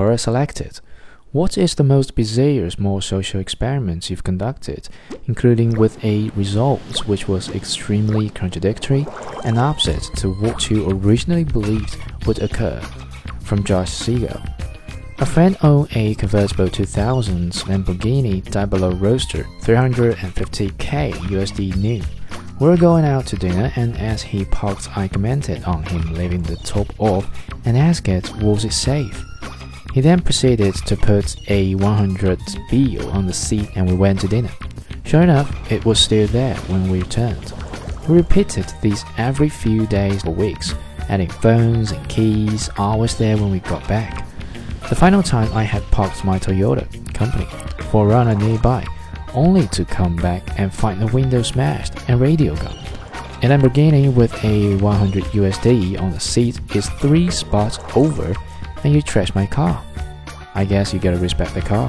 Quora selected. What is the most bizarre small social experiment you've conducted, including with a result which was extremely contradictory and opposite to what you originally believed would occur? From Josh Siegel. A friend owned a convertible 2000 Lamborghini Diablo Roadster 350k USD new. We were going out to dinner, and as he parked, I commented on him leaving the top off and asked was it safe. He then proceeded to put a 100 bill on the seat and we went to dinner. Sure enough, it was still there when we returned. We repeated this every few days or weeks, adding phones and keys, always there when we got back. The final time I had parked my Toyota company 4Runner nearby, only to come back and find the window smashed and radio gone. A Lamborghini with a 100 USD on the seat is three spots over and you trash my car. I guess you gotta respect the car.